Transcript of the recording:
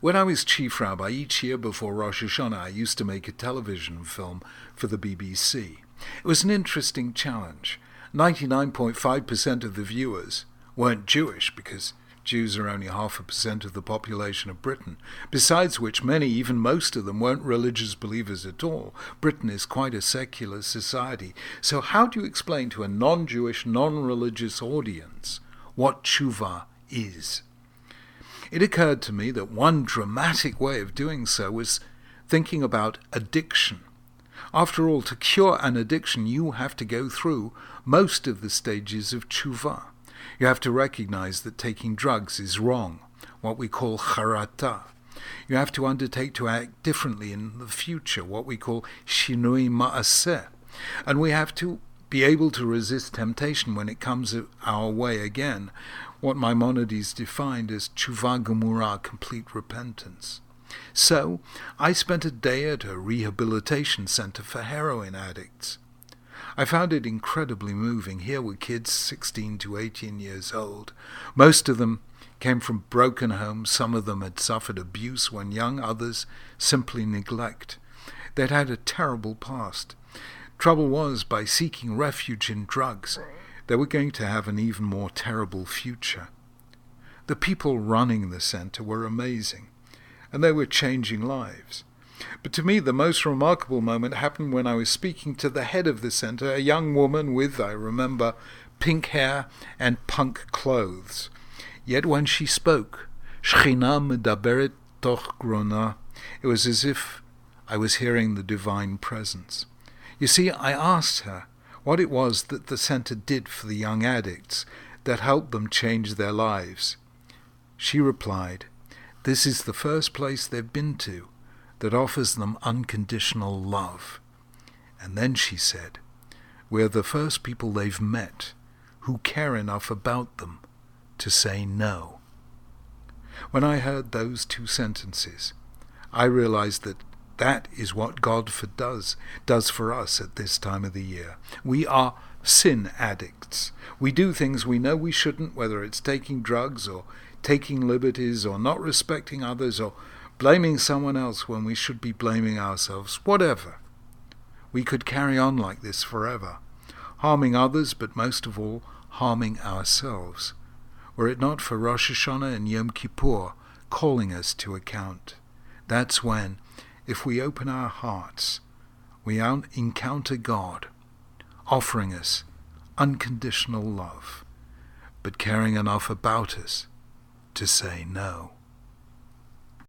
When I was chief rabbi, each year before Rosh Hashanah, I used to make a television film for the BBC. It was an interesting challenge. 99.5% of the viewers weren't Jewish because Jews are only half a percent of the population of Britain, besides which many, even most of them, weren't religious believers at all. Britain is quite a secular society. So, how do you explain to a non Jewish, non religious audience what teshuva is? It occurred to me that one dramatic way of doing so was thinking about addiction. After all, to cure an addiction, you have to go through most of the stages of teshuva. You have to recognize that taking drugs is wrong, what we call charata. You have to undertake to act differently in the future, what we call shinui ma'aseh. And we have to be able to resist temptation when it comes our way again, what Maimonides defined as teshuva gemura, complete repentance. So, I spent a day at a rehabilitation center for heroin addicts. I found it incredibly moving. Here were kids 16 to 18 years old. Most of them came from broken homes. Some of them had suffered abuse when young, others simply neglect. They'd had a terrible past. Trouble was, by seeking refuge in drugs, they were going to have an even more terrible future. The people running the center were amazing, and they were changing lives. But to me, the most remarkable moment happened when I was speaking to the head of the center, a young woman with, I remember, pink hair and punk clothes. Yet when she spoke, Shechina medaberet toch it was as if I was hearing the divine presence. You see, I asked her what it was that the center did for the young addicts that helped them change their lives. She replied, This is the first place they've been to that offers them unconditional love. And then she said, We're the first people they've met who care enough about them to say no. When I heard those two sentences, I realized that that is what God for does, does for us at this time of the year. We are sin addicts. We do things we know we shouldn't, whether it's taking drugs or taking liberties or not respecting others or blaming someone else when we should be blaming ourselves, whatever. We could carry on like this forever, harming others, but most of all, harming ourselves, were it not for Rosh Hashanah and Yom Kippur calling us to account. That's when, if we open our hearts, we encounter God, offering us unconditional love, but caring enough about us to say no.